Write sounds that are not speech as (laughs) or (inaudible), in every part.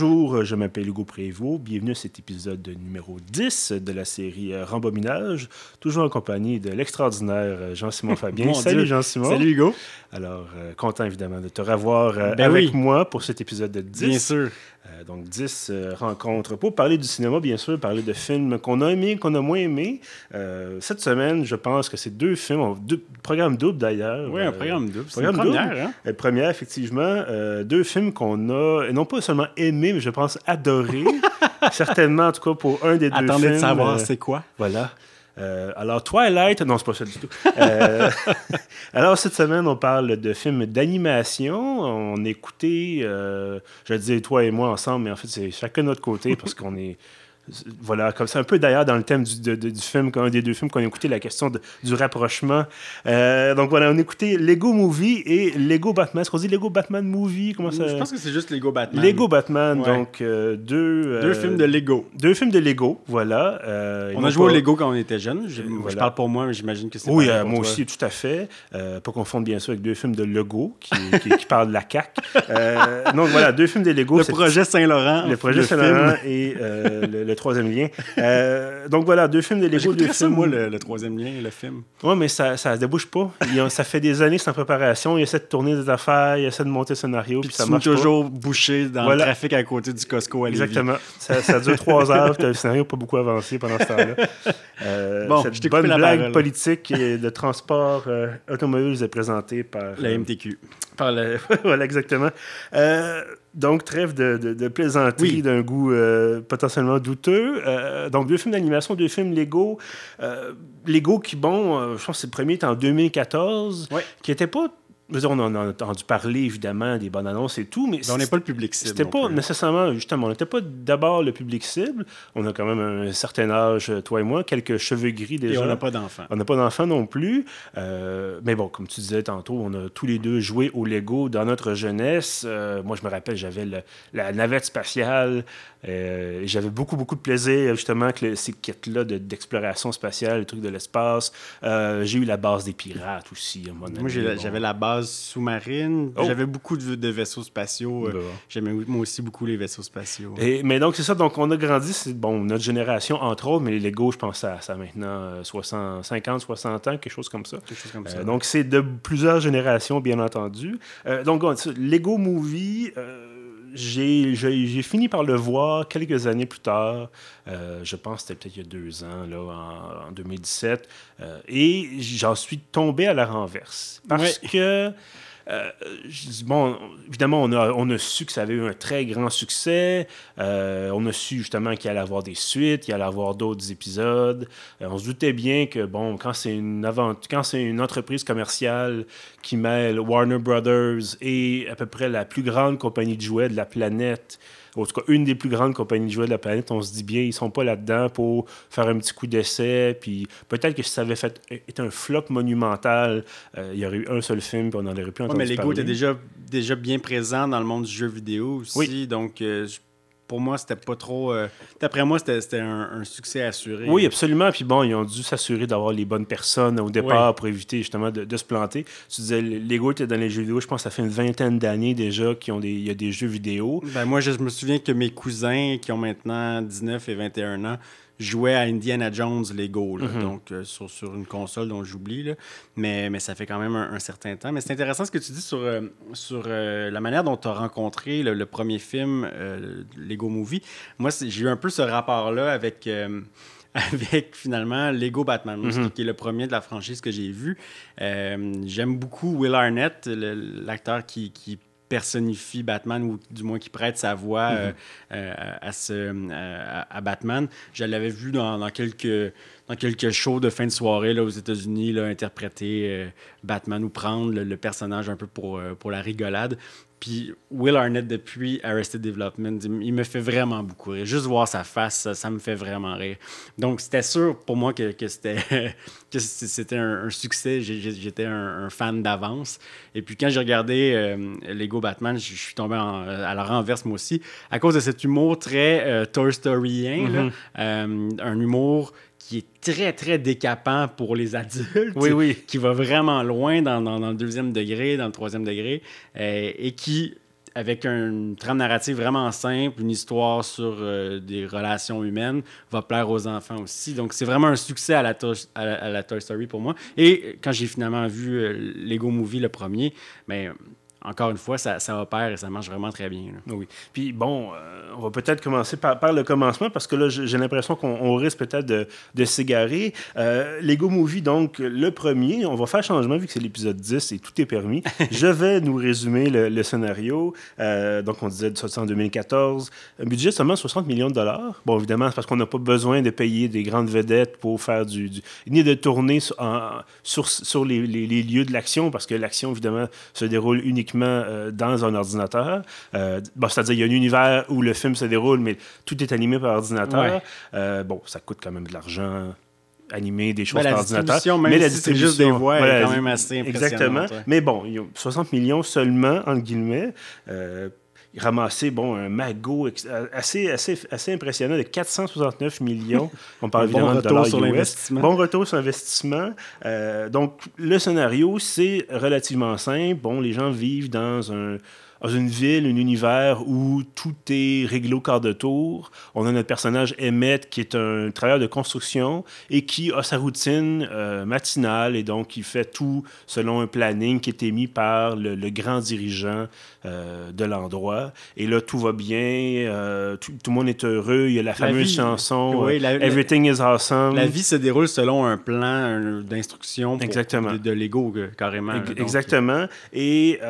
bonjour, je m'appelle Hugo Prévost. Bienvenue à cet épisode numéro 10 de la série euh, Rembobinage, toujours en compagnie de l'extraordinaire euh, Jean-Simon (laughs) Fabien. Salut Jean-Simon. Salut Hugo. Alors, euh, content évidemment de te revoir ben avec moi pour cet épisode de 10. Bien sûr. Donc, 10 rencontres pour parler du cinéma, bien sûr, parler de films qu'on a aimés, qu'on a moins aimés. cette semaine, je pense que c'est deux films, deux, programme double d'ailleurs. Oui, un programme double. Une première, hein? Première, effectivement. deux films qu'on a, et non pas seulement aimé, mais je pense adoré. (laughs) Certainement, en tout cas, pour un des deux films. Attendez de savoir euh, c'est quoi. Voilà. Euh, alors, Twilight, non, c'est pas ça du tout. Euh, (laughs) alors, cette semaine, on parle de films d'animation. On écoutait, je disais toi et moi ensemble, mais en fait, c'est chacun de notre côté parce qu'on est voilà, comme c'est un peu d'ailleurs dans le thème du, du film, un des deux films qu'on a écouté, la question du rapprochement. Euh, donc voilà, on a écouté Lego Movie et Lego Batman. Est-ce qu'on dit Lego Batman Movie? Comment ça... Je pense que c'est juste Lego Batman. Lego Batman, donc euh, deux. Euh, deux films de Lego. Deux films de Lego, voilà. on a joué au Lego quand on était jeune. Je, je parle pour moi, mais j'imagine que c'est. Oui, moi aussi, tout à fait. pas confondre bien sûr avec deux films de Lego qui, qui, parlent de la CAQ. donc voilà, deux films de Lego. Le projet Saint-Laurent. Le projet Saint-Laurent et le, le troisième lien. Euh, donc voilà, deux films de Lego. Deux films. moi, le, troisième lien, le film. Oui, mais ça ne débouche pas. ça fait des années c'est en préparation. Il essaie de tourner des affaires, il essaie de monter le scénario, puis, ça marche toujours bouché dans le trafic à côté du Costco à Exactement. Ça, ça, dure trois (laughs) heures, puis le scénario n'a pas beaucoup avancé pendant ce temps-là. Euh, bon, cette bonne blague politique et de transport euh, automobile est présentée par... La MTQ. Par (laughs) voilà, exactement. Donc, trêve de, de, plaisanterie d'un goût euh, potentiellement douteux. Euh, donc, deux films d'animation, deux films Lego. Euh, Lego qui, bon, je pense que c'est le premier, était en 2014, qui n'était pas on en a entendu parler, évidemment, des bonnes annonces et tout, mais... on n'est pas le public cible. C'était pas nécessairement, justement, on n'était pas d'abord le public cible. On a quand même un certain âge, toi et moi, quelques cheveux gris déjà. Et on n'a pas d'enfants. On n'a pas d'enfants non plus. Euh, mais bon, comme tu disais tantôt, on a tous les deux joué au Lego dans notre jeunesse. Euh, moi, je me rappelle, j'avais la navette spatiale. Euh, j'avais beaucoup, beaucoup de plaisir, justement, avec ces kits-là d'exploration spatiale, les trucs de l'espace. J'ai eu la base des pirates aussi. moi, j'avais la base sous-marine. Oh. J'avais beaucoup de, vaisseaux spatiaux. Euh. J'aimais moi aussi beaucoup les vaisseaux spatiaux. Et, mais donc, c'est ça. Donc, on a grandi. Bon, notre génération, entre autres, mais les Lego, je pense à ça maintenant 60, 50, 60 ans, quelque chose comme ça. Quelque chose comme ça. Euh, donc, c'est de plusieurs générations, bien entendu. Euh, donc, Lego Movie j'ai fini par le voir quelques années plus tard. je pense que c'était peut-être il y a deux ans, là, en, 2017. et j'en suis tombé à la renverse. Parce que euh, bon, évidemment, on a, on a su que ça avait eu un très grand succès. Euh, on a su justement qu'il allait avoir des suites, qu'il allait avoir d'autres épisodes. Euh, on se doutait bien que, bon, quand c'est une, quand c'est une entreprise commerciale qui mêle Warner Brothers et à peu près la plus grande compagnie de jouets de la planète, en tout cas une des plus grandes compagnies de jouets de la planète, on se dit bien, ils sont pas là-dedans pour faire un petit coup d'essai. Puis peut-être que si ça avait fait, été un flop monumental, euh, il y aurait eu un seul film, puis on en aurait ouais, mais Lego était déjà, déjà bien présent dans le monde du jeu vidéo aussi. Oui. Donc, euh, pour moi, c'était pas trop. Euh, d'après moi, c'était un, succès assuré. Oui, absolument. Puis bon, ils ont dû s'assurer d'avoir les bonnes personnes au départ pour éviter justement de, se planter. Tu disais, Lego était dans les jeux vidéo, je pense que ça fait une vingtaine d'années déjà qu'il y a des jeux vidéo. Ben, moi, je me souviens que mes cousins qui ont maintenant 19 et 21 ans jouais à Indiana Jones Lego, mhm. donc euh, sur, sur, une console dont j'oublie, mais, mais ça fait quand même un, certain temps. Mais c'est intéressant ce que tu dis sur, euh, sur euh, la manière dont tu as rencontré le, premier film, Lego Movie. Moi, j'ai eu un peu ce rapport-là avec (laughs) avec finalement Lego Batman, mhm. qui est le premier de la franchise que j'ai vu. J'aime beaucoup Will Arnett, l'acteur qui, qui personnifie Batman ou du moins qui prête sa voix mhm. euh, euh, à, ce, euh, à, Batman. Je l'avais vu dans, dans, quelques, dans quelques shows de fin de soirée là, aux États-Unis, interpréter Batman ou prendre le, personnage un peu pour, pour la rigolade. Puis Will Arnett, depuis Arrested Development, il me fait vraiment beaucoup rire. Juste voir sa face, ça, me fait vraiment rire. Donc, c'était sûr pour moi que, que c'était (laughs) un, succès. J'étais un, fan d'avance. Et puis, quand j'ai regardé euh, Lego Batman, je suis tombé à la renverse, moi aussi, à cause de cet humour très euh, Toy Storyien. Euh, un humour qui est très, très décapant pour les (laughs) adultes. Oui, oui. Qui va vraiment loin dans, dans, le deuxième degré, dans le troisième degré, euh, et qui avec une trame narrative vraiment simple, une histoire sur euh, des relations humaines, va plaire aux enfants aussi. Donc, c'est vraiment un succès à la, à la, Toy Story pour moi. Et quand j'ai finalement vu euh, Lego Movie, le premier, mais ben, encore une fois, ça, ça, opère et ça marche vraiment très bien. Oui. Puis bon, euh, on va peut-être commencer par, par, le commencement parce que là, j'ai l'impression qu'on risque peut-être de, de s'égarer. Euh, Lego Movie, donc, le premier, on va faire changement vu que c'est l'épisode 10 et tout est permis. (laughs) Je vais nous résumer le, scénario. Euh, donc, on disait ça en 2014. Un budget seulement 60 millions de dollars. Bon, évidemment, c'est parce qu'on n'a pas besoin de payer des grandes vedettes pour faire du. ni de tourner sur, sur, sur les, les, les lieux de l'action parce que l'action, évidemment, se déroule uniquement euh, dans un ordinateur. Euh, c'est-à-dire, il y a un univers où le film se déroule, mais tout est animé par ordinateur. Euh, bon, ça coûte quand même de l'argent animer des choses ben, par ordinateur. mais la distribution, juste des voix, est quand même assez Exactement. Mais bon, 60 millions seulement, entre guillemets ramassé bon, un magot assez, assez, assez impressionnant de 469 millions. (laughs) On parle évidemment bon de dollars sur l'investissement. Bon retour sur l'investissement. Euh, donc, le scénario, c'est relativement simple. Bon, les gens vivent dans un dans une ville, un univers où tout est réglé au quart de tour. On a notre personnage Emmett qui est un travailleur de construction et qui a sa routine euh, matinale et donc il fait tout selon un planning qui est émis par le, grand dirigeant euh, de l'endroit. Et là, tout va bien, euh, tout, le monde est heureux. Il y a la fameuse chanson Everything is awesome. La vie se déroule selon un plan d'instruction de, de Lego, carrément. exactement. Et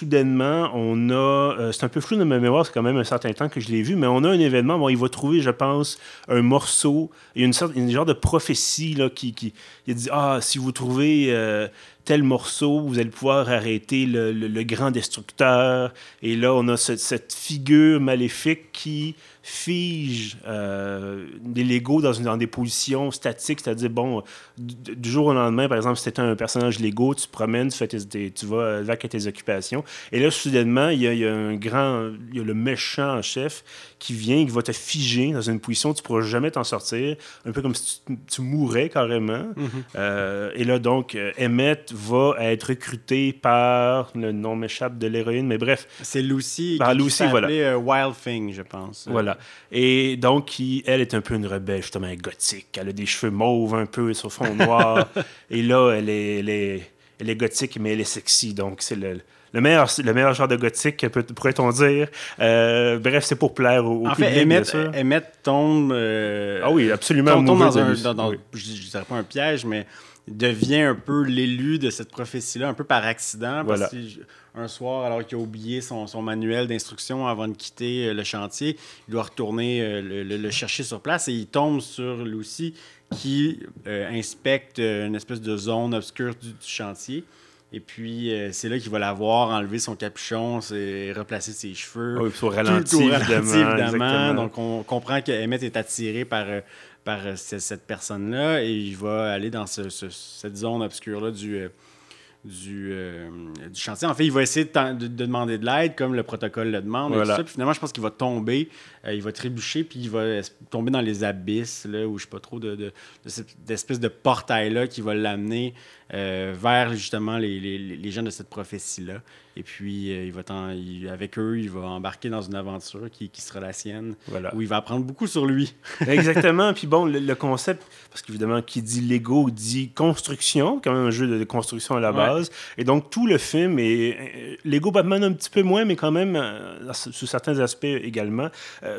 soudainement, on a, euh, c'est un peu flou dans ma mémoire, c'est quand même un certain temps que je l'ai vu, mais on a un événement, bon, il va trouver, je pense, un morceau, il y a une sorte, une genre de prophétie là, qui, qui il dit, ah, si vous trouvez euh, tel morceau, vous allez pouvoir arrêter le, grand destructeur. Et là, on a cette figure maléfique qui fige euh, des Lego dans, une, dans des positions statiques, c'est-à-dire, bon, du, jour au lendemain, par exemple, si c'était un personnage Lego, tu te promènes, tu, fais tes, tu vas avec tes occupations. Et là, soudainement, il y, a, il y a un grand, il y a le méchant en chef qui vient, qui va te figer dans une position où tu ne pourras jamais t'en sortir, un peu comme si tu, mourrais carrément. Mm-hmm. Euh, et là, donc, euh, Emmett va être recruté par le nom m'échappe de l'héroïne, mais bref. C'est Lucy. Par Lucy, voilà. Wild Thing, je pense. Voilà. Et donc, qui, elle est un peu une rebelle, justement, gothique. Elle a des cheveux mauves un peu sur fond noir. (laughs) et là, elle est, elle, est, elle est gothique, mais elle est sexy. Donc, c'est le, le meilleur, le meilleur genre de gothique, pourrait-on dire. Euh, bref, c'est pour plaire au, en fait, Emmett, tombe... Euh, ah oui, absolument. Tombe, dans un... Dans, Je ne dirais pas un piège, mais devient un peu l'élu de cette prophétie-là, un peu par accident. Parce que un soir, alors qu'il a oublié son, son manuel d'instruction avant de quitter euh, le chantier, il doit retourner le, chercher sur place et il tombe sur Lucy qui inspecte une espèce de zone obscure du chantier. Et puis, euh, c'est là qu'il va la voir enlever son capuchon, replacer ses cheveux. Oui, puis au ralenti, évidemment. Donc, on comprend qu'Emmett est attiré par, euh, par euh, cette personne-là et il va aller dans cette zone obscure-là du, du, du, chantier. En fait, il va essayer de, demander de l'aide comme le protocole le demande. Et ça. Puis finalement, je pense qu'il va tomber, il va trébucher, puis il va tomber dans les abysses, là, où je sais pas trop, de, de, de cette espèce de portail-là qui va l'amener euh, vers justement les, les, les, gens de cette prophétie-là. Et puis, euh, il va avec eux, il va embarquer dans une aventure qui, qui sera la sienne, voilà. où il va apprendre beaucoup sur lui. (laughs) Exactement. Puis bon, le, concept, parce qu'évidemment, qui dit Lego dit construction, quand même un jeu de construction à la base. Et donc, tout le film est. Euh, Lego Batman un petit peu moins, mais quand même, sous certains aspects également.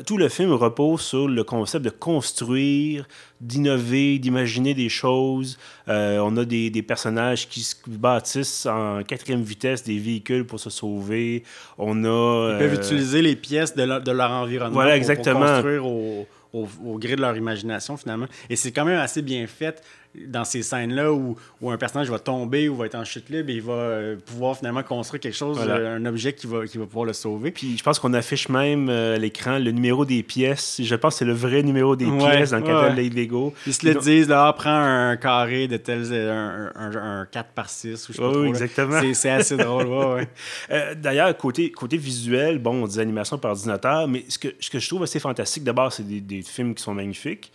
tout le film repose sur le concept de construire d'innover, d'imaginer des choses. On a des, des, personnages qui se bâtissent en quatrième vitesse des véhicules pour se sauver. On a... Ils peuvent euh, utiliser les pièces de, de leur environnement voilà, exactement. pour construire au, au, au, gré de leur imagination, finalement. Et c'est quand même assez bien fait dans ces scènes-là où, où, un personnage va tomber ou va être en chute libre et il va euh, pouvoir finalement construire quelque chose, euh, un objet qui va, qui va pouvoir le sauver. Puis je pense qu'on affiche même euh, à l'écran le numéro des pièces. Je pense que c'est le vrai numéro des pièces dans le catalogue Lego. Ils se le disent, là, prends un carré de tel, un, un, 4 par 6 ou je sais pas trop, exactement. C'est assez drôle. Ouais, (laughs) D'ailleurs, côté, côté visuel, bon, on dit animation par ordinateur, mais ce que, ce que je trouve assez fantastique, d'abord, c'est des, des, films qui sont magnifiques.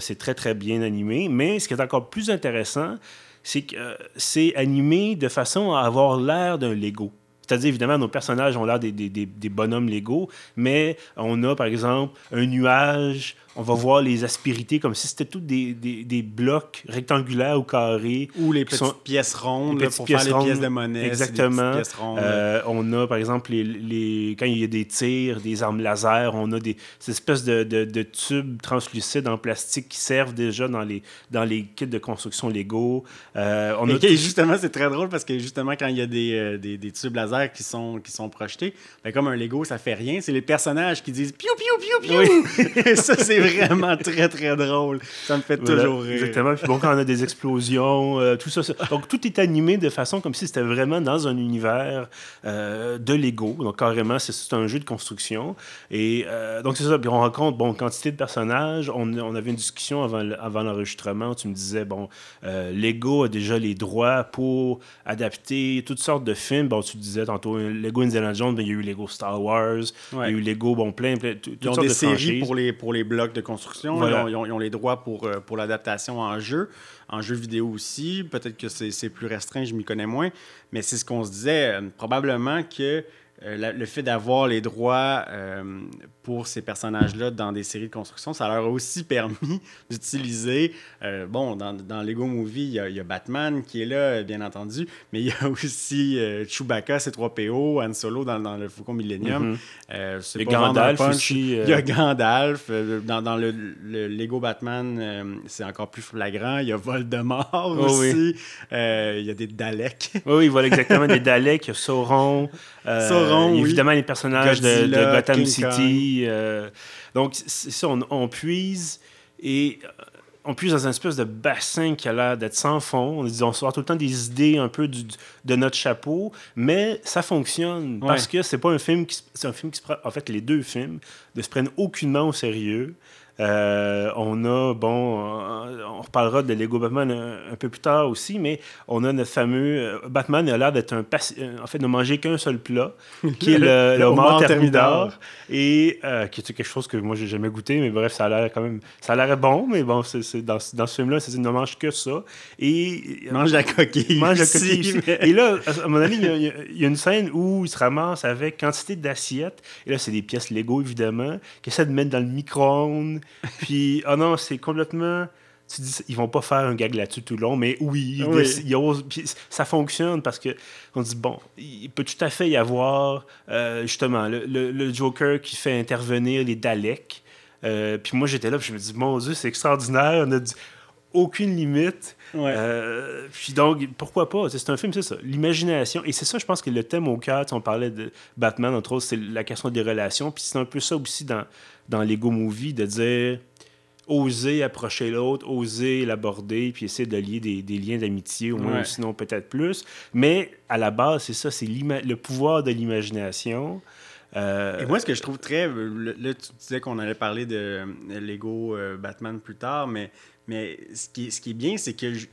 c'est très, très bien animé, mais ce qui est encore plus intéressant, c'est que euh, c'est animé de façon à avoir l'air d'un Lego. C'est-à-dire, évidemment, nos personnages ont l'air des, des, des, des bonhommes légaux, mais on a, par exemple, un nuage, on va voir les aspérités comme si c'était tous des, des, des blocs rectangulaires ou carrés. Ou les petites sont- pièces rondes les là, pour pièces faire les pièces de monnaie. Exactement. Euh, on a, par exemple, les, les- quand il y a des tirs, des armes laser, on a des ces espèces de, de- de tubes translucides en plastique qui servent déjà dans les, dans les kits de construction Lego. Euh, on a Et tout- justement, c'est très drôle parce que justement, quand il y a des, euh, des, des tubes laser qui sont, qui sont projetés, ben, comme un Lego, ça fait rien. C'est les personnages qui disent piou, piou, piou, piou. (laughs) ça, c'est vraiment très, très drôle. Ça me fait Voilà, toujours rire. Exactement. Puis bon, quand on a des explosions, euh, tout ça, ça- Donc, tout est animé de façon comme si c'était vraiment dans un univers euh, de Lego. Donc, carrément, c'est- un jeu de construction. Et euh, donc, c'est ça. Puis on rencontre, bon, quantité de personnages. On, on avait une discussion avant, avant l'enregistrement tu me disais, bon, Lego a déjà les droits pour adapter toutes sortes de films. Bon, tu disais tantôt, Lego Indiana Jones, mais il y a eu Lego Star Wars, il y a eu Lego, bon, plein, plein, Ils ont sortes des de séries franchises. pour les, pour les blocs de construction. Voilà. Ils, ont, ils ont- ils ont les droits pour, euh, pour l'adaptation en jeu, en jeu vidéo aussi. Peut-être que c'est c'est plus restreint, je m'y connais moins. Mais c'est ce qu'on se disait. euh, probablement que euh, la- le fait d'avoir les droits euh, pour ces personnages-là dans des séries de construction, ça leur a aussi (laughs) permis d'utiliser. euh, bon, dans, dans Lego Movie, il y, a, il y a Batman qui est là, bien entendu, mais il y a (laughs) aussi Chewbacca, C3PO, Han Solo dans, dans le Faucon Millennium. Et pas un Gandalf aussi. Il y a Gandalf. Dans, dans le, le Lego Batman, c'est encore plus flagrant. Il y a Voldemort Oh oui. aussi. Il y a des Daleks. Oui, oui, voilà exactement des (laughs) Daleks, il y a Sauron. Euh, Sauron, oui. évidemment les personnages de, de Gotham King City. euh, donc, c'est ça, on, on puise et euh, on puise dans un espèce de bassin qui a l'air d'être sans fond. On, sort tout le temps des idées un peu du- de notre chapeau, mais ça fonctionne Ouais. parce que c'est pas un film qui c'est un film qui se prend. En fait, les deux films ne se prennent aucunement au sérieux. Euh, on a, bon, euh, on reparlera de Lego Batman un, un peu plus tard aussi, mais on a notre fameux. euh, Batman a l'air d'être un. euh, En fait, ne manger qu'un seul plat, (laughs) qui est le, Le homard thermidor, et euh, qui est quelque chose que moi, j'ai jamais goûté, mais bref, ça a l'air quand même. Ça a l'air bon, mais bon, c'est, dans, dans ce film-là, c'est, ne mange que ça. Et. Il mange la coquille. Il mange la coquille mais- Et là, à moment donné, il y, y a une scène où il se ramasse avec quantité d'assiettes. Et là, c'est des pièces Lego, évidemment, qu'il essaie de mettre dans le micro-ondes. Puis, oh non, c'est complètement. Tu dis, ils vont pas faire un gag là-dessus tout le long, mais oui, ils Oui. déc- ils osent- puis ça fonctionne parce que on dit bon, il peut tout à fait y avoir euh, justement le, le- le Joker qui fait intervenir les Daleks. Euh, puis moi j'étais là, puis je me dis mon Dieu, c'est extraordinaire, on a dit aucune limite. Ouais. Euh, puis donc, pourquoi pas? C'est un film, c'est ça. L'imagination. Et c'est ça, je pense que le thème au cœur, on parlait de Batman, entre autres, c'est la question des relations. Puis c'est un peu ça aussi dans, dans Lego Movie, de dire oser approcher l'autre, oser l'aborder, puis essayer de lier des, des liens d'amitié, au moins, Ouais. sinon peut-être plus. Mais à la base, c'est ça, c'est le pouvoir de l'imagination. Euh, Et moi, ce que je trouve très. Là, tu disais qu'on allait parler de euh, Lego Batman plus tard, mais, mais ce, qui est, ce qui est bien, c'est que j-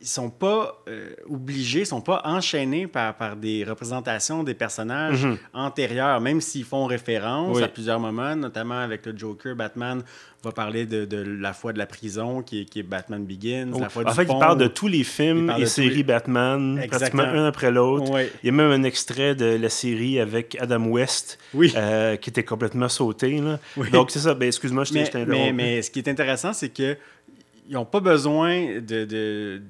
ils sont pas euh, obligés, ils sont pas enchaînés par, par des représentations des personnages Mhm. antérieurs, même s'ils font référence Oui. à plusieurs moments, notamment avec le Joker. Batman va parler de, de la foi de la prison, qui est, qui est Batman Begins, la foi en du fait, pont. il parle de tous les Il films et séries les- Batman, Exactement. pratiquement un après l'autre. Il y a même un extrait de la série avec Adam West Oui. euh, qui était complètement sauté. là. Donc, c'est ça. Ben, excuse-moi, je t'ai je t'ai mais, interrompu. mais ce qui est intéressant, c'est que ils n'ont pas besoin de, de-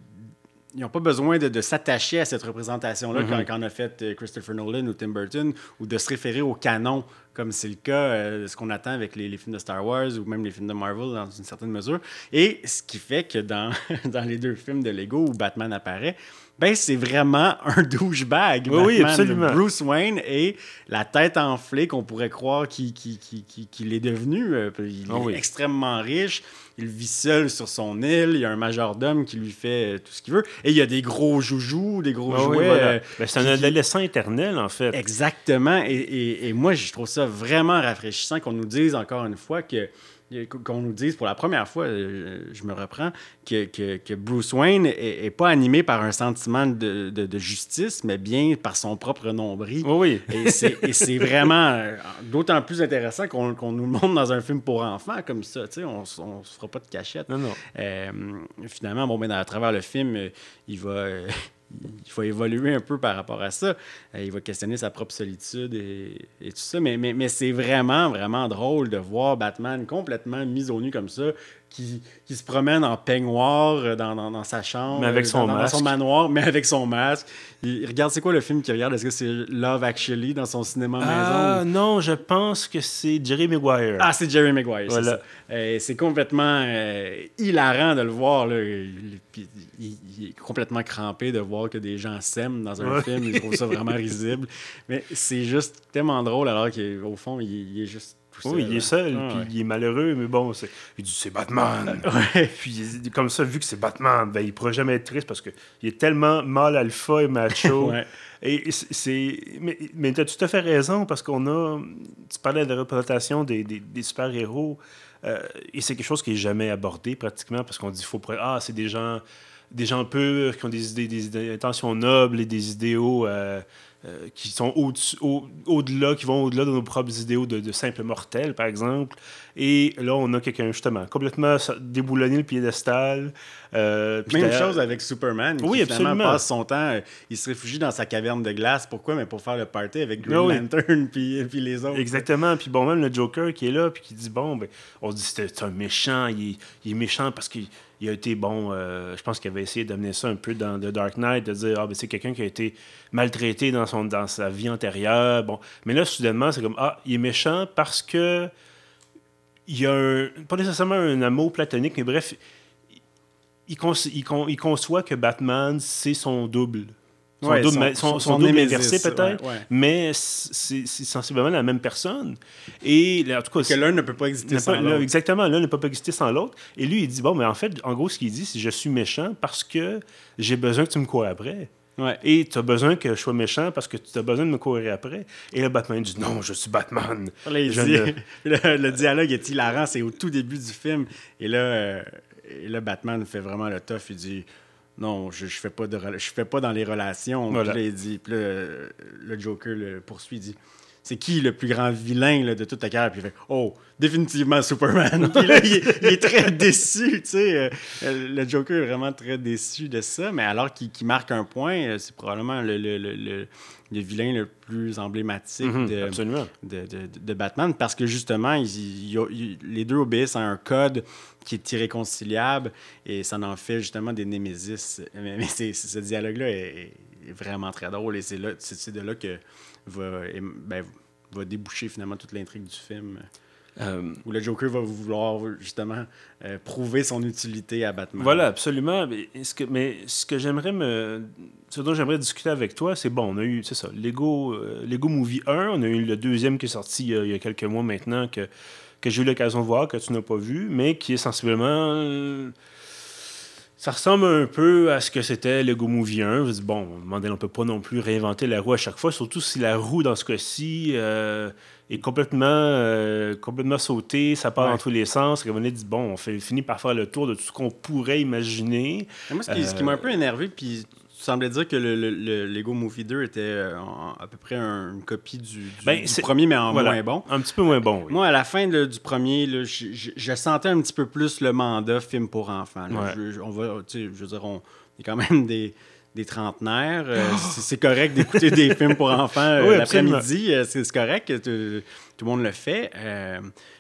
ils n'ont pas besoin de, de s'attacher à cette représentation-là quand on a fait euh, Christopher Nolan ou Tim Burton, ou de se référer au canon, comme c'est le cas euh, de ce qu'on attend avec les, les films de Star Wars ou même les films de Marvel dans une certaine mesure. Et ce qui fait que dans, (laughs) dans les deux films de Lego où Batman apparaît, ben c'est vraiment (laughs) un douchebag. Oui, oui, absolument. Bruce Wayne est la tête enflée qu'on pourrait croire qu'il est devenu. Euh, Il est Ah oui. extrêmement riche. Il vit seul sur son île. Il y a un majordome qui lui fait euh, tout ce qu'il veut. Et il y a des gros joujoux, des gros Ah oui, jouets. voilà. euh, Ben, c'est un qui- adolescent éternel, en fait. Exactement. Et, et- et moi, je trouve ça vraiment rafraîchissant qu'on nous dise encore une fois que qu'on nous dise pour la première fois, euh, je me reprends, que, que- que Bruce Wayne est, est pas animé par un sentiment de, de- de justice, mais bien par son propre nombril. Oui, oui. Et c'est vraiment euh, d'autant plus intéressant qu'on nous le montre dans un film pour enfants comme ça. tu sais, On ne se fera pas de cachette. Non, non. Euh, finalement, bon, ben, à travers le film, il va, il faut évoluer un peu par rapport à ça. Euh, il va questionner sa propre solitude et, et tout ça. Mais, mais, mais c'est vraiment, vraiment drôle de voir Batman complètement mis au nu comme ça, qui, qui se promène en peignoir euh, dans, dans, dans sa chambre, Mais avec son dans, son manoir, mais avec son masque. Il, il regarde, c'est quoi le film qu'il regarde? Est-ce que c'est Love Actually dans son cinéma Ah maison? non, je pense que c'est Jerry Maguire. Ah, c'est Jerry Maguire, c'est Voilà. Euh, c'est complètement euh, hilarant de le voir. Là. Il, puis il- il est complètement crampé de voir que des gens s'aiment dans un Ouais. film. Il trouve ça vraiment risible. Mais c'est juste tellement drôle alors qu'au fond, il est juste tout seul. oui, il est hein. seul, Ah, puis ouais. il est malheureux, mais bon, c'est- il dit c'est Batman. (laughs) Ouais. Puis comme ça, vu que c'est Batman, ben, il pourra jamais être triste parce qu'il est tellement mâle alpha et macho. (laughs) Ouais. Et c'est-. Mais, mais tu as tout à fait raison parce qu'on a. Tu parlais de la représentation des, des- des super-héros. euh, et c'est quelque chose qui est jamais abordé pratiquement parce qu'on dit faut. Ah, c'est des gens. Des gens purs qui ont des idées, des, des intentions nobles et des idéaux euh, euh, qui sont au-dessus- au- au-delà, qui vont au-delà de nos propres idéaux de, de simples mortels, par exemple. Et là, on a quelqu'un, justement, complètement déboulonné le piédestal. euh, Même chose avec Superman. Qui Oui, finalement absolument. passe son temps, euh, il se réfugie dans sa caverne de glace. Pourquoi? Mais pour faire le party avec Green Ah oui. Lantern (laughs) puis, puis les autres. Exactement. Puis bon, même le Joker qui est là, puis qui dit bon, ben, on se dit c'est un méchant. Il il est méchant parce qu'il il a été bon. euh, je pense qu'il avait essayé d'amener ça un peu dans The Dark Knight, de dire ah, ben, c'est quelqu'un qui a été maltraité dans, son, dans sa vie antérieure. Bon. Mais là, soudainement, c'est comme ah, il est méchant parce que. Il y a un, pas nécessairement un amour platonique, mais bref, il, conçoit que Batman, c'est son double. Son Ouais, double, son- double inversé, peut-être, ouais, ouais. mais c'est sensiblement la même personne. Et en tout cas, Que l'un ne peut pas exister sans l'autre. exactement, l'un ne peut pas exister sans l'autre. Et lui, il dit bon, mais en fait, en gros, ce qu'il dit, c'est je suis méchant parce que j'ai besoin que tu me cours après. Et tu as besoin que je sois méchant parce que tu as besoin de me courir après. Et là, Batman dit non, je suis Batman. Là, il Je dit- ne- (laughs) le, le dialogue est hilarant, c'est au tout début du film. Et là, euh, et là Batman fait vraiment le tough. Il dit Non, je, je fais pas de je fais pas dans les relations. Voilà. Là, il dit, puis là, euh, le Joker le poursuit, dit C'est qui le plus grand vilain là, de toute ta carrière? Puis il fait Oh, définitivement Superman. (laughs) Puis là, il, est- il est très déçu, tu sais. euh, Le Joker est vraiment très déçu de ça, mais alors qu'il marque un point, euh, c'est probablement le, le- le- le- le vilain le plus emblématique Mhm, de, absolument. de, de- de Batman parce que justement, les deux obéissent à un code qui est irréconciliable et ça en fait justement des némésis. Mais, ce dialogue-là est, est vraiment très drôle et c'est là- c'est c'est de là que va, et- ben, va déboucher finalement toute l'intrigue du film Euh, où le Joker va vouloir justement euh, prouver son utilité à Batman. Voilà, absolument. Mais ce que, mais ce que j'aimerais me. Ce dont j'aimerais discuter avec toi, c'est bon, on a eu, c'est ça, Lego, euh, Lego Movie 1, on a eu le deuxième qui est sorti il y a, il y a quelques mois maintenant, que, que j'ai eu l'occasion de voir, que tu n'as pas vu, mais qui est sensiblement. Ça ressemble un peu à ce que c'était Lego Movie 1. Je dis, bon, on ne peut pas non plus réinventer la roue à chaque fois, surtout si la roue, dans ce cas-ci, euh, est complètement, euh, complètement sautée, ça part Ouais. dans tous les sens. Et on dit, bon, on fait, finit par faire le tour de tout ce qu'on pourrait imaginer. Moi, ce qui, qui m'a un peu énervé, puis semblais dire que le, le- le Lego Movie 2 était euh, en- à peu près un- une copie du, du- Ben, du premier, mais en Voilà. moins bon. Un petit peu moins bon, oui. Moi, à la fin là, du premier, là, je, je- je sentais un petit peu plus le mandat film pour enfants. là. Ouais. Je, on va, je veux dire, on est quand même des, des trentenaires. euh, c'est c'est correct d'écouter des films pour enfants (laughs) euh, Oui, l'après-midi. euh, c'est correct. Tout, tout le monde le fait.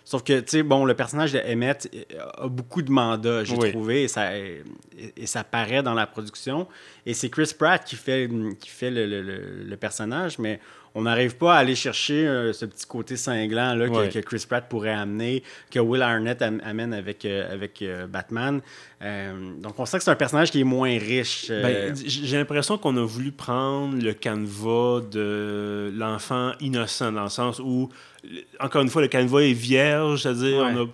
sauf que, tu sais, bon, le personnage de Emmett a beaucoup de mandats, j'ai Oui. trouvé, et ça, et, et ça paraît dans la production. Et c'est Chris Pratt qui fait, qui fait le, le- le- le personnage, mais on n'arrive pas à aller chercher euh, ce petit côté cinglant là, que, Ouais. que Chris Pratt pourrait amener, que Will Arnett am- amène avec, euh, avec euh, Batman. Donc on sent que c'est un personnage qui est moins riche. Ben, j'ai l'impression qu'on a voulu prendre le canevas de l'enfant innocent, dans le sens où, encore une fois, le canevas est vierge, c'est-à-dire, Ouais. on a-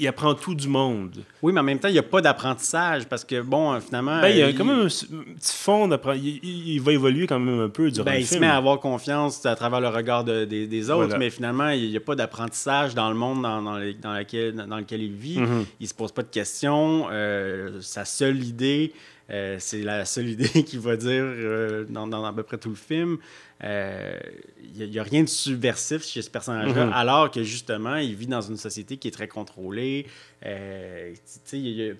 il apprend tout du monde. Oui, mais en même temps, il n'y a pas d'apprentissage parce que, bon, euh, finalement. Ben, il y a quand même un, petit fond d'apprentissage. Il, va évoluer quand même un peu durant Ben, le il se film. met à avoir confiance à travers le regard de- des, des autres, Voilà. mais finalement, il n'y a pas d'apprentissage dans le monde dans, dans les- dans lequel, dans lequel il vit. Mhm. Il se pose pas de questions. euh, sa seule idée, euh, c'est la seule (laughs) idée qu'il va dire euh, dans, dans à peu près tout le film. Euh, Il n'y a, rien de subversif chez ce personnage-là, Mhm. alors que justement, il vit dans une société qui est très contrôlée. Euh, y a-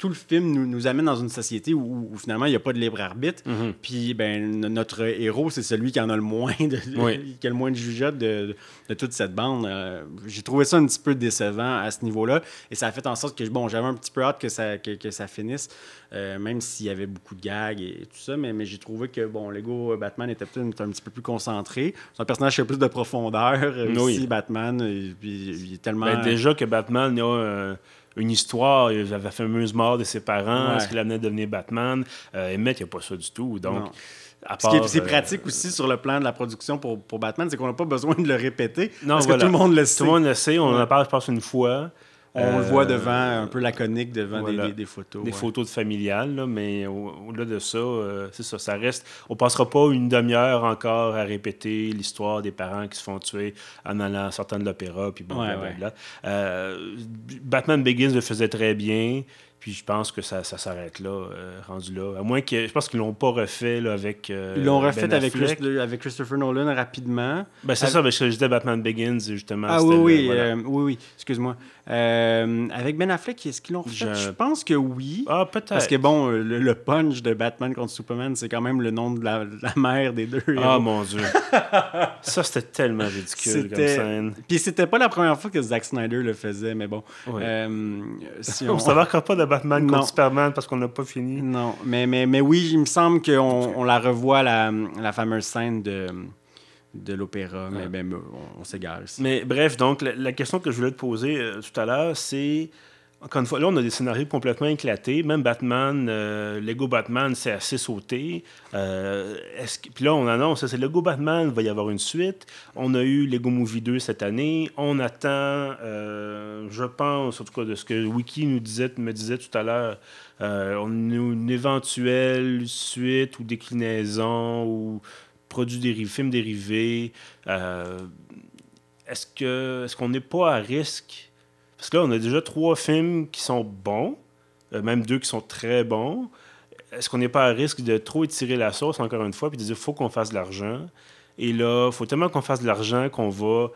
tout le film nous, nous amène dans une société où, où finalement il n'y a pas de libre arbitre. Mhm. Puis ben, notre héros, c'est celui qui en a le moins de, (laughs) Oui. qui a le moins de jugeote de, de toute cette bande. Euh, J'ai trouvé ça un petit peu décevant à ce niveau-là. Et ça a fait en sorte que bon, j'avais un petit peu hâte que ça, que, que ça finisse, euh, même s'il y avait beaucoup de gags et tout ça. Mais, mais j'ai trouvé que bon, Lego Batman était peut-être un, petit peu plus concentré. Un personnage qui a plus de profondeur. euh, Oui. Aussi, Batman, et puis, il est tellement. Ben, déjà que Batman il a euh, une histoire, il avait la fameuse mort de ses parents, Ouais. est-ce qu'il amenait à devenir Batman? Euh, Emmett, il n'y a pas ça du tout. Donc, Non. à Ce qui est- euh, pratique aussi sur le plan de la production pour, pour Batman, c'est qu'on n'a pas besoin de le répéter. Non, parce voilà. que tout le monde le sait. Tout le monde le sait, on Ouais. en parle, je pense, une fois. On le Euh, voit devant, un peu laconique, devant des- voilà. des, des photos. des ouais. photos de familiales, là, mais au- au-delà de ça, euh, c'est ça, ça reste. On passera pas une demi-heure encore à répéter l'histoire des parents qui se font tuer en allant sortant de l'opéra, puis bon, Ouais, blablabla. Euh, Batman Begins le faisait très bien, puis je pense que ça, ça s'arrête là, euh, rendu là. À moins que, je pense qu'ils l'ont pas refait là, avec. euh, Ils l'ont refait Ben avec. Christ- avec Christopher Nolan rapidement. Ben, c'est Avec- ça, parce que je disais Batman Begins, justement. Ah oui, oui, voilà. euh, oui, oui, excuse-moi. Euh, avec Ben Affleck, est-ce qu'ils l'ont refait? Je- pense que oui. Ah, peut-être. Parce que bon, euh, le, le punch de Batman contre Superman, c'est quand même le nom de la, la mère des deux. Ah, héros. mon Dieu. (laughs) ça, c'était tellement ridicule comme scène. Puis c'était pas la première fois que Zack Snyder le faisait, mais bon. Ouais. Euh, si On ne s'embarquera pas de Batman Non. Superman parce qu'on n'a pas fini. Non, mais, mais, mais oui, il me semble qu'on on la revoit, la, la fameuse scène de, de l'opéra, mais ben, on, on s'égare ici. Mais bref, donc, la, la question que je voulais te poser euh, tout à l'heure, c'est. Encore une fois, là, on a des scénarios complètement éclatés. Même Batman, euh, Lego Batman, c'est assez sauté. Euh, Puis là, on annonce, c'est Lego Batman, il va y avoir une suite. On a eu Lego Movie 2 cette année. On attend, euh, je pense, en tout cas, de ce que Wiki nous disait, me disait tout à l'heure, une éventuelle suite ou déclinaison ou produit dérivé, film dérivé. Est-ce qu'on n'est pas à risque Parce que là, on a déjà trois films qui sont bons, euh, même deux qui sont très bons. Est-ce qu'on n'est pas à risque de trop étirer la sauce encore une fois puis de dire faut qu'on fasse de l'argent? Et là, il faut tellement qu'on fasse de l'argent qu'on va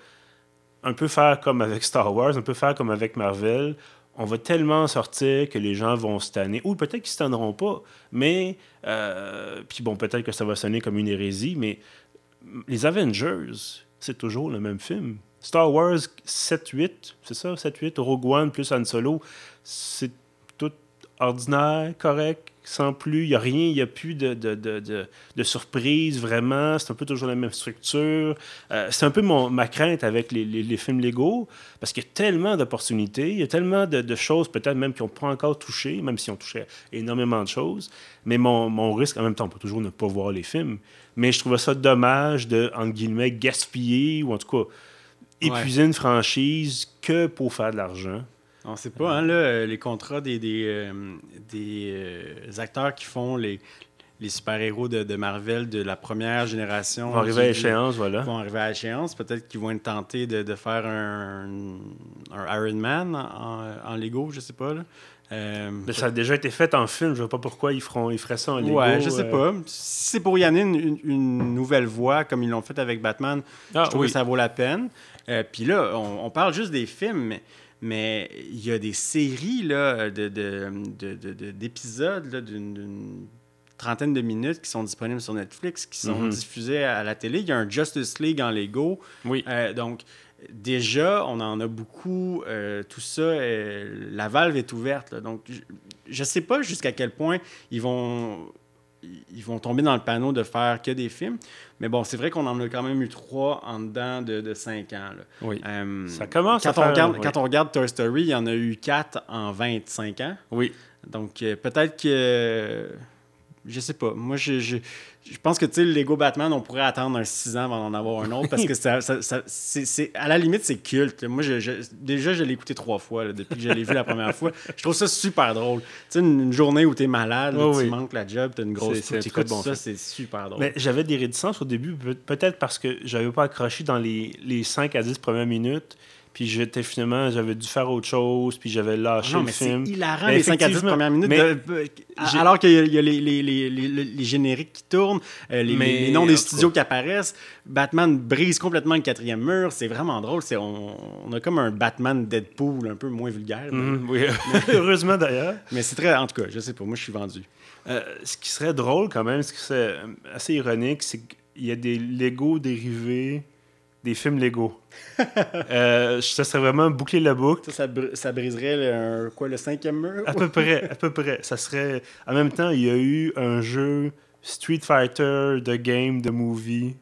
un peu faire comme avec Star Wars, un peu faire comme avec Marvel. On va tellement sortir que les gens vont se. Ou peut-être qu'ils se tanneront pas. Mais, euh, puis bon, peut-être que ça va sonner comme une hérésie, mais les Avengers, c'est toujours le même film. Star Wars 7-8, c'est ça, 7-8, Rogue One plus Han Solo, c'est tout ordinaire, correct, sans plus. Il n'y a rien, il n'y a plus de, de, de, de, de surprise, vraiment. C'est un peu toujours la même structure. Euh, c'est un peu mon, ma crainte avec les, les, films Lego, parce qu'il y a tellement d'opportunités, il y a tellement de, choses, peut-être même qui n'ont pas encore touché, même si on touché énormément de choses. Mais mon, mon risque, en même temps, on peut toujours ne pas voir les films. Mais je trouvais ça dommage de, entre guillemets, gaspiller, ou en tout cas, épuiser une franchise que pour faire de l'argent. On sait pas, hein, là, euh, les contrats des, des, euh, des euh, acteurs qui font les, les super-héros de, de Marvel de la première génération. On va arriver à échéance, voilà. vont arriver à échéance. Peut-être qu'ils vont être tentés de, de faire un, un Iron Man en, en Lego, je sais pas. Là. Euh, Mais ça a déjà été fait en film, je vois pas pourquoi ils, feront, ils feraient ça en Lego. ouais, je sais pas. Si c'est pour y amener une, une- une nouvelle voie, comme ils l'ont fait avec Batman, Ah, je trouve oui. que ça vaut la peine. Euh, Puis là, on, on parle juste des films, mais- il y a des séries là, de, de- de- de- de- d'épisodes là, d'une, trentaine de minutes qui sont disponibles sur Netflix, qui sont Mhm. diffusés à la télé. Il y a un Justice League en Lego. Oui. Euh, donc, déjà, on en a beaucoup. euh, tout ça, euh, la valve est ouverte. là. donc, je ne sais pas jusqu'à quel point ils vont, ils vont tomber dans le panneau de faire que des films. Mais bon, c'est vrai qu'on en a quand même eu trois en dedans de, de cinq ans. là. Oui. Euh, Ça commence quand à on faire- regarde, oui. Quand on regarde Toy Story, il y en a eu quatre en 25 ans. Oui. Donc, euh, peut-être que. Je sais pas. Moi, je, je, je pense que, tu sais, le Lego Batman, on pourrait attendre un 6 ans avant d'en avoir un autre parce que ça, ça- ça- c'est, à la limite, c'est culte. Moi, je, je- déjà, je l'ai écouté trois fois là, depuis que je l'ai vu la première fois. Je trouve ça super drôle. Tu sais, une, une journée où tu es malade, Oh tu oui. manques la job, tu as une grosse C'est- tu bon ça, c'est super drôle. Mais j'avais des réticences au début, peut- peut-être parce que j'avais pas accroché dans les, les 5 à 10 premières minutes. Puis j'étais finalement, j'avais dû faire autre chose, puis j'avais lâché Non, le mais c'est film. hilarant Mais les 5 à 10 effectivement, premières minutes. mais de- j'ai- alors qu'il y a, il y a les, les, les, les, les génériques qui tournent, euh, les, Mais, noms des studios qui apparaissent, Batman brise complètement le quatrième mur. C'est vraiment drôle. C'est, on, on a comme un Batman Deadpool un peu moins vulgaire. Mhm, oui, (laughs) (laughs) heureusement d'ailleurs. Mais c'est très. En tout cas, je sais pas. Moi, je suis vendu. Euh, ce qui serait drôle quand même, ce qui serait euh, assez ironique, c'est qu'il y a des Lego dérivés des films Lego. (laughs) euh, ça serait vraiment boucler la boucle. Ça, ça, br- ça briserait le, quoi, le cinquième mur? À peu près, à peu près. Ça serait. En même temps, il y a eu un jeu Street Fighter de game de movie.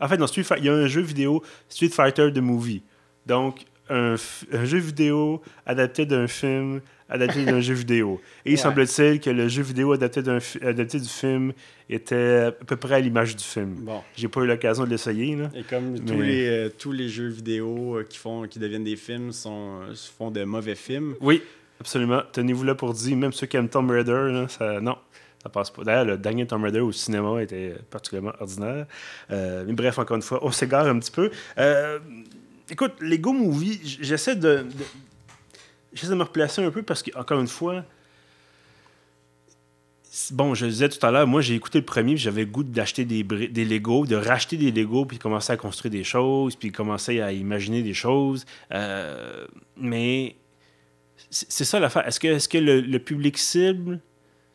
En fait, dans Street Fighter, il y a un jeu vidéo Street Fighter de movie. Donc, un jeu vidéo adapté d'un film adapté d'un jeu vidéo. Et il semble-t-il que le jeu vidéo adapté, adapté du film était à peu près à l'image du film. Bon. J'ai pas eu l'occasion de l'essayer. là. Et comme tous, les, euh, tous les jeux vidéo euh, qui, font, qui deviennent des films sont, euh, font de mauvais films. Oui, absolument. Tenez-vous là pour dire, même ceux qui aiment Tomb Raider, là, ça, non, ça passe pas. D'ailleurs, le dernier Tomb Raider au cinéma était particulièrement ordinaire. Euh, mais bref, encore une fois, on s'égare un petit peu. Euh, écoute, Lego Movie, j'essaie de, de- j'essaie de me replacer un peu parce que, encore une fois, Bon, je le disais tout à l'heure, moi j'ai écouté le premier, j'avais goût d'acheter des, des Lego, de racheter des Lego, puis commencer à construire des choses, puis commencer à imaginer des choses. Euh, mais c'est ça l'affaire. Est-ce que, est que le, public cible,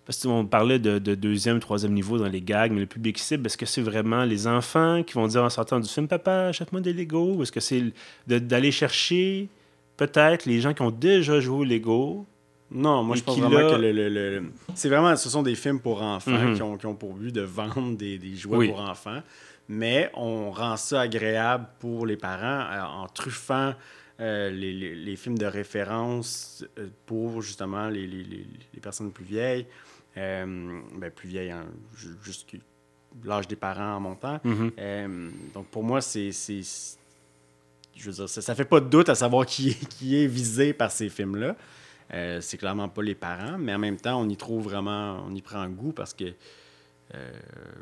parce qu'on parlait de, de deuxième, troisième niveau dans les gags, mais le public cible, est-ce que c'est vraiment les enfants qui vont dire en sortant du film, papa, achète-moi des Lego, ou est-ce que c'est d'aller chercher peut-être les gens qui ont déjà joué au Lego, Non, moi je pense vraiment là- que le, le- le- c'est vraiment, ce sont des films pour enfants Mhm. qui, ont, qui ont pour but de vendre des, des jouets Oui. pour enfants, mais on rend ça agréable pour les parents euh, en truffant euh, les, les- les films de référence euh, pour justement les, personnes plus vieilles, euh, ben, plus vieilles, hein, ju- jusqu'à l'âge des parents en montant. Euh, donc pour moi, c'est. Je veux dire, ça, ça fait pas de doute à savoir qui est, qui est visé par ces films-là. Euh, c'est clairement pas les parents, mais en même temps, on y trouve vraiment. On y prend goût parce que. euh,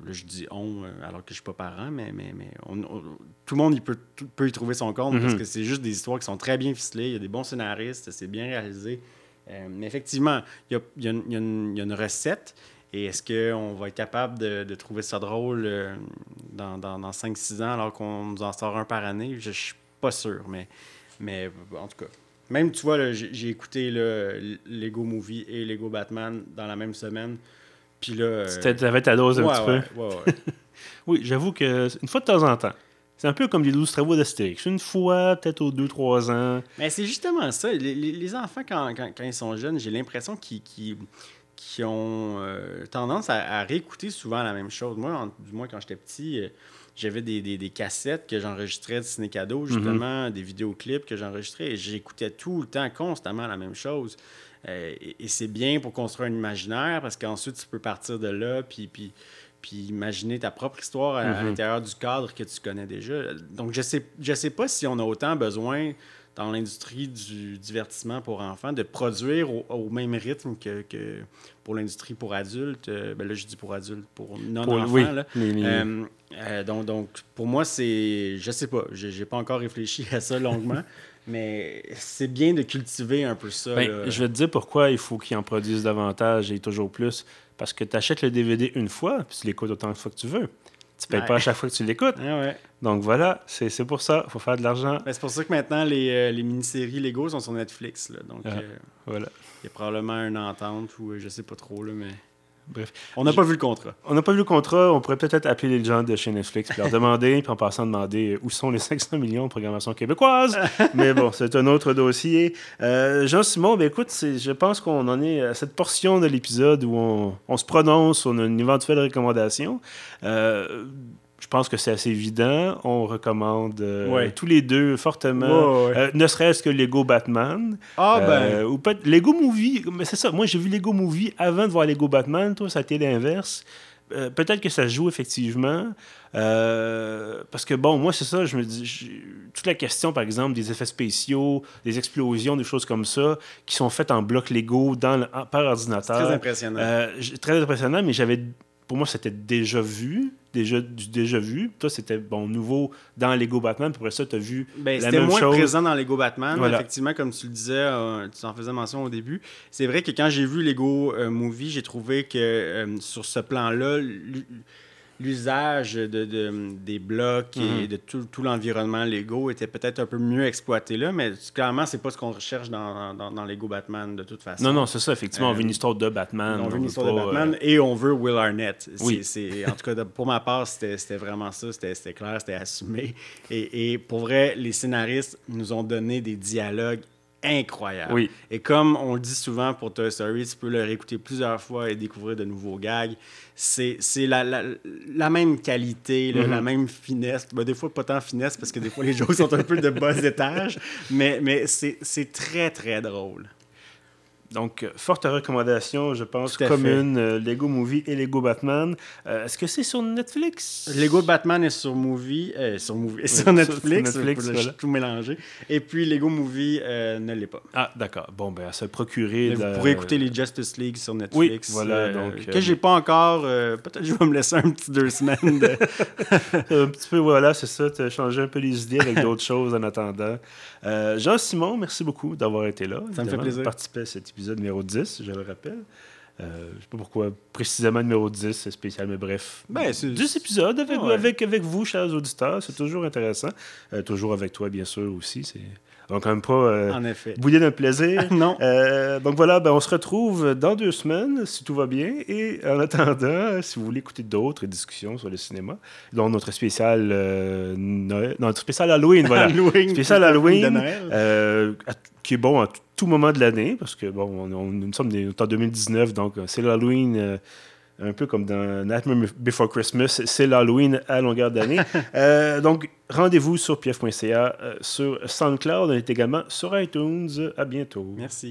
là, je dis on, euh, alors que je suis pas parent, mais, mais, mais on- on- tout le monde y peut, tout- peut y trouver son compte parce Mhm. que c'est juste des histoires qui sont très bien ficelées. Il y a des bons scénaristes, c'est bien réalisé. Euh, mais effectivement, il y a, il y a une- il y a une- il y a une recette. Et est-ce qu'on va être capable de, de trouver ça drôle dans, dans, dans 5-6 ans alors qu'on nous en sort un par année? Je, je suis pas sûr, mais, mais en tout cas. Même, tu vois, j'ai écouté le Lego Movie et Lego Batman dans la même semaine. Puis là. euh, C'était- T'avais ta dose un petit ouais, peu. ouais. (laughs) Oui, j'avoue que une fois de temps en temps. C'est un peu comme les 12 travaux d'Astérix. Une fois, peut-être aux 2-3 ans. Mais c'est justement ça. Les, les- les enfants, quand, quand- quand ils sont jeunes, j'ai l'impression qu'ils ont euh, tendance à, à réécouter souvent la même chose. Moi, en- du moins, quand j'étais petit, euh, j'avais des, des- des cassettes que j'enregistrais de Ciné Cadeau, justement, des vidéoclips que j'enregistrais, et j'écoutais tout le temps, constamment la même chose. Euh, et et c'est bien pour construire un imaginaire, parce qu'ensuite, tu peux partir de là, puis... puis puis imaginer ta propre histoire à, à Mhm. l'intérieur du cadre que tu connais déjà. Donc, je sais, je sais pas si on a autant besoin dans l'industrie du divertissement pour enfants de produire au, au même rythme que, que pour l'industrie pour adultes. Euh, ben là, je dis pour adultes, pour non-enfants. oui, les- les- Euh, euh, donc, donc, pour moi, c'est. Je sais pas. J'ai pas encore réfléchi à ça longuement. (laughs) mais c'est bien de cultiver un peu ça. Ben, je vais te dire pourquoi il faut qu'ils en produisent davantage et toujours plus. Parce que tu achètes le DVD une fois, puis tu l'écoutes autant de fois que tu veux. Tu payes Ouais. pas à chaque fois que tu l'écoutes. Ah ouais. Donc voilà, c'est c'est pour ça. Il faut faire de l'argent. Ben, c'est pour ça que maintenant, les, euh, les mini-séries Lego sont sur Netflix. là. Donc, Ah. euh, Voilà. il y a probablement une entente ou euh, je sais pas trop, là, mais. Bref. On n'a pas vu le contrat. On n'a pas vu le contrat. On pourrait peut-être appeler les gens de chez Netflix leur demander, puis en passant demander où sont les (laughs) 500 millions de programmation québécoise. Mais bon, c'est un autre dossier. Euh, Jean-Simon, ben écoute, je pense qu'on en est à cette portion de l'épisode où on, on se prononce sur une éventuelle recommandation. Euh, je pense que c'est assez évident. On recommande euh, Ouais. tous les deux fortement, Ouais, ouais. euh, ne serait-ce que Lego Batman. Ah ben. Euh, ou peut Lego Movie, mais c'est ça. Moi, j'ai vu Lego Movie avant de voir Lego Batman. Toi, ça a été l'inverse. Euh, peut-être que ça joue effectivement. Euh, parce que, bon, moi, c'est ça. Je me dis, toute la question, par exemple, des effets spéciaux, des explosions, des choses comme ça, qui sont faites en bloc Lego dans le- en- par ordinateur. très impressionnant. Euh, très impressionnant, mais j'avais. Pour moi, c'était déjà vu. Déjà, du déjà vu. Toi, c'était bon, nouveau dans Lego Batman. Puis après ça, tu as vu Ben, la c'était même moins chose. présent dans Lego Batman, Voilà. effectivement, comme tu le disais, euh, tu en faisais mention au début. C'est vrai que quand j'ai vu Lego euh, Movie, j'ai trouvé que euh, sur ce plan-là, l'usage de, de- des blocs Mhm. et de tout, tout l'environnement Lego était peut-être un peu mieux exploité là, mais clairement, c'est pas ce qu'on recherche dans, dans, dans Lego Batman de toute façon. Non, non, c'est ça, effectivement. on Euh, veut une histoire de Batman. on veut une histoire de Batman euh, et on veut Will Arnett. C'est- Oui. c'est- en tout cas, pour ma part, c'était c'était vraiment ça. C'était c'était clair, c'était assumé. Et, et pour vrai, les scénaristes nous ont donné des dialogues incroyables. Oui. Et comme on le dit souvent pour Toy Story, tu peux le réécouter plusieurs fois et découvrir de nouveaux gags. C'est la, la, la même qualité, Mhm. la même finesse. Ben, des fois, pas tant finesse parce que des fois, les (laughs) jokes sont un peu de bas étage, mais, mais c'est très, très drôle. Donc, euh, forte recommandation, je pense, commune, euh, Lego Movie et Lego Batman. Euh, Est-ce que c'est sur Netflix? Lego Batman est sur Movie, euh, sur, movie sur sur- Netflix, sur Netflix, pour voilà. tout mélanger. Et puis Lego Movie ne l'est pas. Ah, d'accord. Bon, ben, à se procurer. De- Vous pourrez écouter les Justice League sur Netflix. voilà, euh, donc, que j'ai pas encore. Peut-être que je vais me laisser un petit deux semaines. de- (laughs) un petit peu, voilà, c'est ça. Tu as changé un peu les idées avec d'autres (laughs) choses en attendant. Jean-Simon, merci beaucoup d'avoir été là. Ça me fait plaisir. participer à cet épisode numéro 10, je le rappelle. Euh, je sais pas pourquoi précisément numéro 10, c'est spécial, mais bref. Ben, c'est- 10 épisodes avec, Ouais. avec, avec vous, chers auditeurs, c'est toujours intéressant. Euh, toujours avec toi, bien sûr, aussi. C'est... On va quand même pas euh, en effet. bouiller d'un plaisir. (laughs) non. Euh, donc voilà, ben, on se retrouve dans deux semaines, si tout va bien. Et en attendant, si vous voulez écouter d'autres discussions sur le cinéma, dont notre spécial, euh, Noël- non, notre spécial Halloween, voilà. Halloween. Spécial Halloween, euh, qui est bon à tout moment de l'année, parce que bon, on, on- nous sommes en 2019, donc euh, c'est l'Halloween. Un peu comme dans Nightmare Before Christmas, c'est l'Halloween à longueur d'année. (laughs) Euh, donc, rendez-vous sur pf.ca, euh, sur SoundCloud, on est également sur iTunes. À bientôt. Merci.